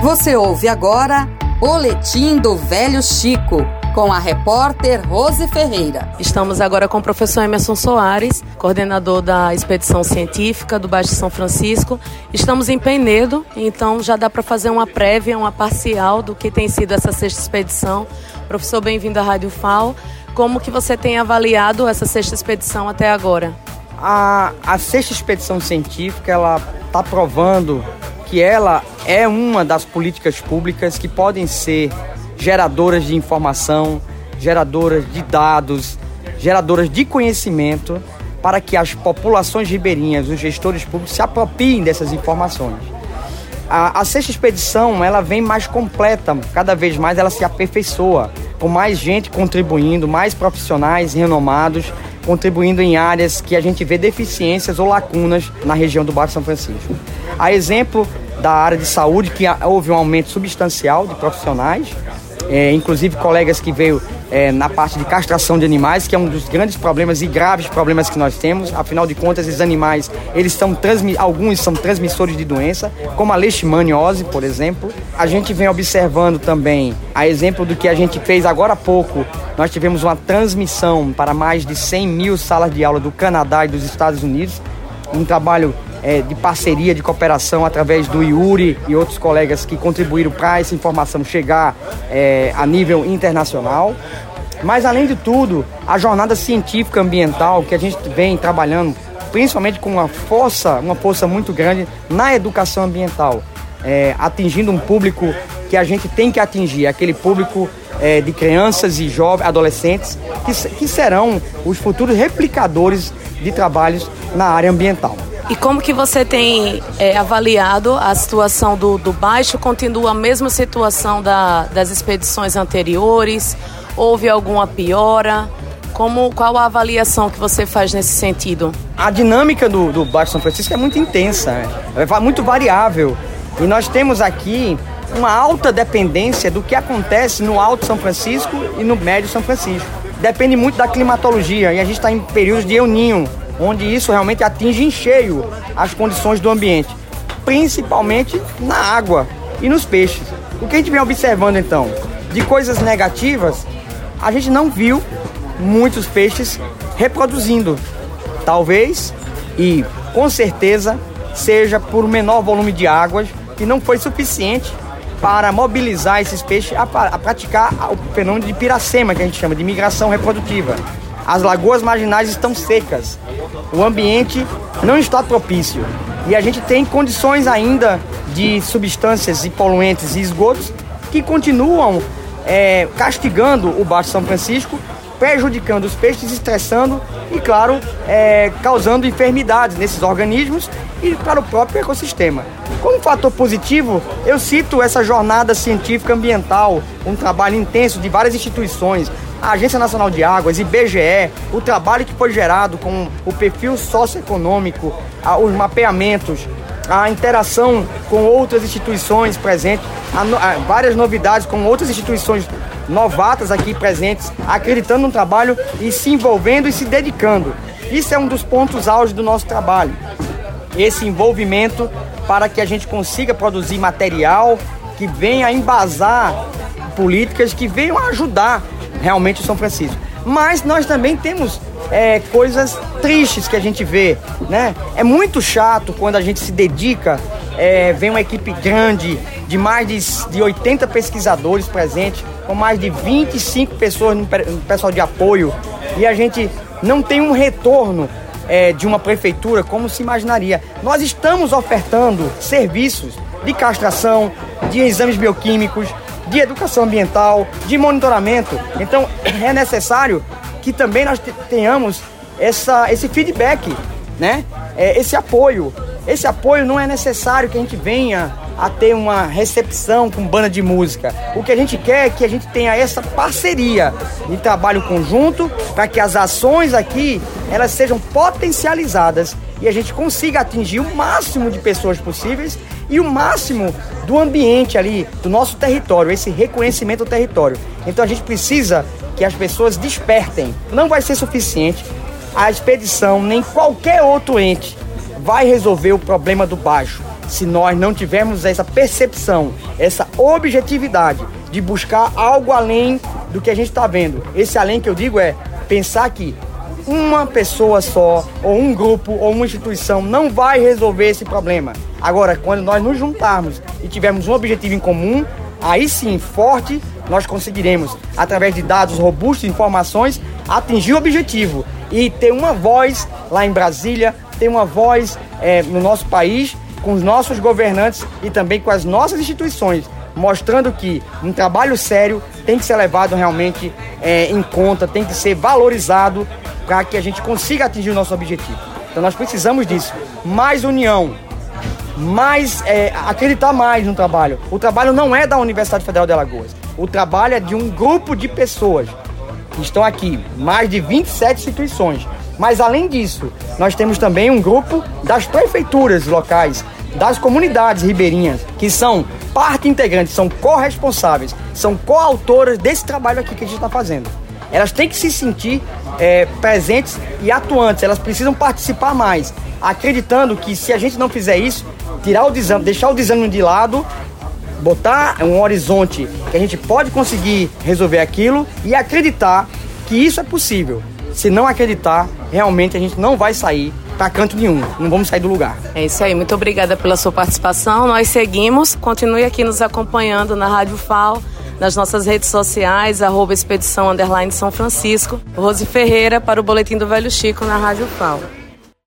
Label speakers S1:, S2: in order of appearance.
S1: Você ouve agora Boletim do Velho Chico, com a repórter Rose Ferreira.
S2: Estamos agora com o professor Emerson Soares, coordenador da expedição científica do Baixo São Francisco. Estamos em Penedo, então já dá para fazer uma prévia, uma parcial do que tem sido essa sexta expedição. Professor, bem-vindo à Rádio FAO. Como que você tem avaliado essa sexta expedição até agora?
S3: A, a sexta expedição científica, ela está provando que ela é uma das políticas públicas que podem ser geradoras de informação, geradoras de dados, geradoras de conhecimento para que as populações ribeirinhas, os gestores públicos se apropriem dessas informações. A, a sexta expedição ela vem mais completa, cada vez mais ela se aperfeiçoa, com mais gente contribuindo, mais profissionais renomados contribuindo em áreas que a gente vê deficiências ou lacunas na região do Baixo São Francisco. A exemplo da área de saúde, que houve um aumento substancial de profissionais, é, inclusive colegas que veio é, na parte de castração de animais, que é um dos grandes problemas e graves problemas que nós temos. Afinal de contas, esses animais, eles são alguns são transmissores de doença, como a leishmaniose, por exemplo. A gente vem observando também, a exemplo do que a gente fez agora há pouco, nós tivemos uma transmissão para mais de 100 mil salas de aula do Canadá e dos Estados Unidos, um trabalho é, de parceria, de cooperação através do Yuri e outros colegas que contribuíram para essa informação chegar é, a nível internacional. Mas além de tudo, a jornada científica ambiental que a gente vem trabalhando, principalmente com uma força, uma força muito grande na educação ambiental, é, atingindo um público que a gente tem que atingir, aquele público é, de crianças e jovens, adolescentes, que, que serão os futuros replicadores de trabalhos na área ambiental.
S2: E como que você tem é, avaliado a situação do, do baixo? Continua a mesma situação da, das expedições anteriores? Houve alguma piora? Como, qual a avaliação que você faz nesse sentido?
S3: A dinâmica do, do Baixo São Francisco é muito intensa, é muito variável. E nós temos aqui uma alta dependência do que acontece no Alto São Francisco e no Médio São Francisco. Depende muito da climatologia e a gente está em períodos de euninho, onde isso realmente atinge em cheio as condições do ambiente, principalmente na água e nos peixes. O que a gente vem observando então? De coisas negativas, a gente não viu muitos peixes reproduzindo. Talvez e com certeza seja por menor volume de águas que não foi suficiente para mobilizar esses peixes a, a praticar o fenômeno de piracema, que a gente chama de migração reprodutiva. As lagoas marginais estão secas, o ambiente não está propício e a gente tem condições ainda de substâncias e poluentes e esgotos que continuam é, castigando o Baixo São Francisco, prejudicando os peixes, estressando e, claro, é, causando enfermidades nesses organismos e para o próprio ecossistema. Como fator positivo, eu cito essa jornada científica ambiental, um trabalho intenso de várias instituições, a Agência Nacional de Águas, IBGE, o trabalho que foi gerado com o perfil socioeconômico, os mapeamentos, a interação com outras instituições presentes, várias novidades com outras instituições novatas aqui presentes, acreditando no trabalho e se envolvendo e se dedicando. Isso é um dos pontos auge do nosso trabalho. Esse envolvimento para que a gente consiga produzir material que venha embasar políticas que venham ajudar realmente São Francisco. Mas nós também temos é, coisas tristes que a gente vê, né? É muito chato quando a gente se dedica, é, vem uma equipe grande de mais de, de 80 pesquisadores presentes, com mais de 25 pessoas no, no pessoal de apoio, e a gente não tem um retorno é, de uma prefeitura como se imaginaria. Nós estamos ofertando serviços de castração, de exames bioquímicos, de educação ambiental, de monitoramento. Então é necessário que também nós tenhamos essa, esse feedback, né? É, esse apoio. Esse apoio não é necessário que a gente venha a ter uma recepção com banda de música. O que a gente quer é que a gente tenha essa parceria de trabalho conjunto para que as ações aqui elas sejam potencializadas e a gente consiga atingir o máximo de pessoas possíveis e o máximo do ambiente ali, do nosso território, esse reconhecimento do território. Então a gente precisa que as pessoas despertem. Não vai ser suficiente a expedição nem qualquer outro ente vai resolver o problema do baixo. Se nós não tivermos essa percepção, essa objetividade de buscar algo além do que a gente está vendo. Esse além que eu digo é pensar que uma pessoa só, ou um grupo, ou uma instituição não vai resolver esse problema. Agora, quando nós nos juntarmos e tivermos um objetivo em comum, aí sim, forte, nós conseguiremos, através de dados robustos, informações, atingir o objetivo e ter uma voz lá em Brasília, ter uma voz é, no nosso país, com os nossos governantes e também com as nossas instituições, mostrando que um trabalho sério tem que ser levado realmente é, em conta, tem que ser valorizado para que a gente consiga atingir o nosso objetivo. Então nós precisamos disso. Mais união, mais é, acreditar mais no trabalho. O trabalho não é da Universidade Federal de Alagoas. O trabalho é de um grupo de pessoas que estão aqui, mais de 27 instituições. Mas além disso, nós temos também um grupo das prefeituras locais, das comunidades ribeirinhas, que são parte integrante, são corresponsáveis, são coautoras desse trabalho aqui que a gente está fazendo. Elas têm que se sentir é, presentes e atuantes, elas precisam participar mais, acreditando que se a gente não fizer isso, tirar o desânimo, deixar o desânimo de lado, botar um horizonte que a gente pode conseguir resolver aquilo e acreditar que isso é possível. Se não acreditar, realmente a gente não vai sair para canto nenhum, não vamos sair do lugar.
S2: É isso aí, muito obrigada pela sua participação. Nós seguimos, continue aqui nos acompanhando na Rádio FAO, nas nossas redes sociais, arroba Expedição São Francisco. Rose Ferreira para o Boletim do Velho Chico na Rádio FAO.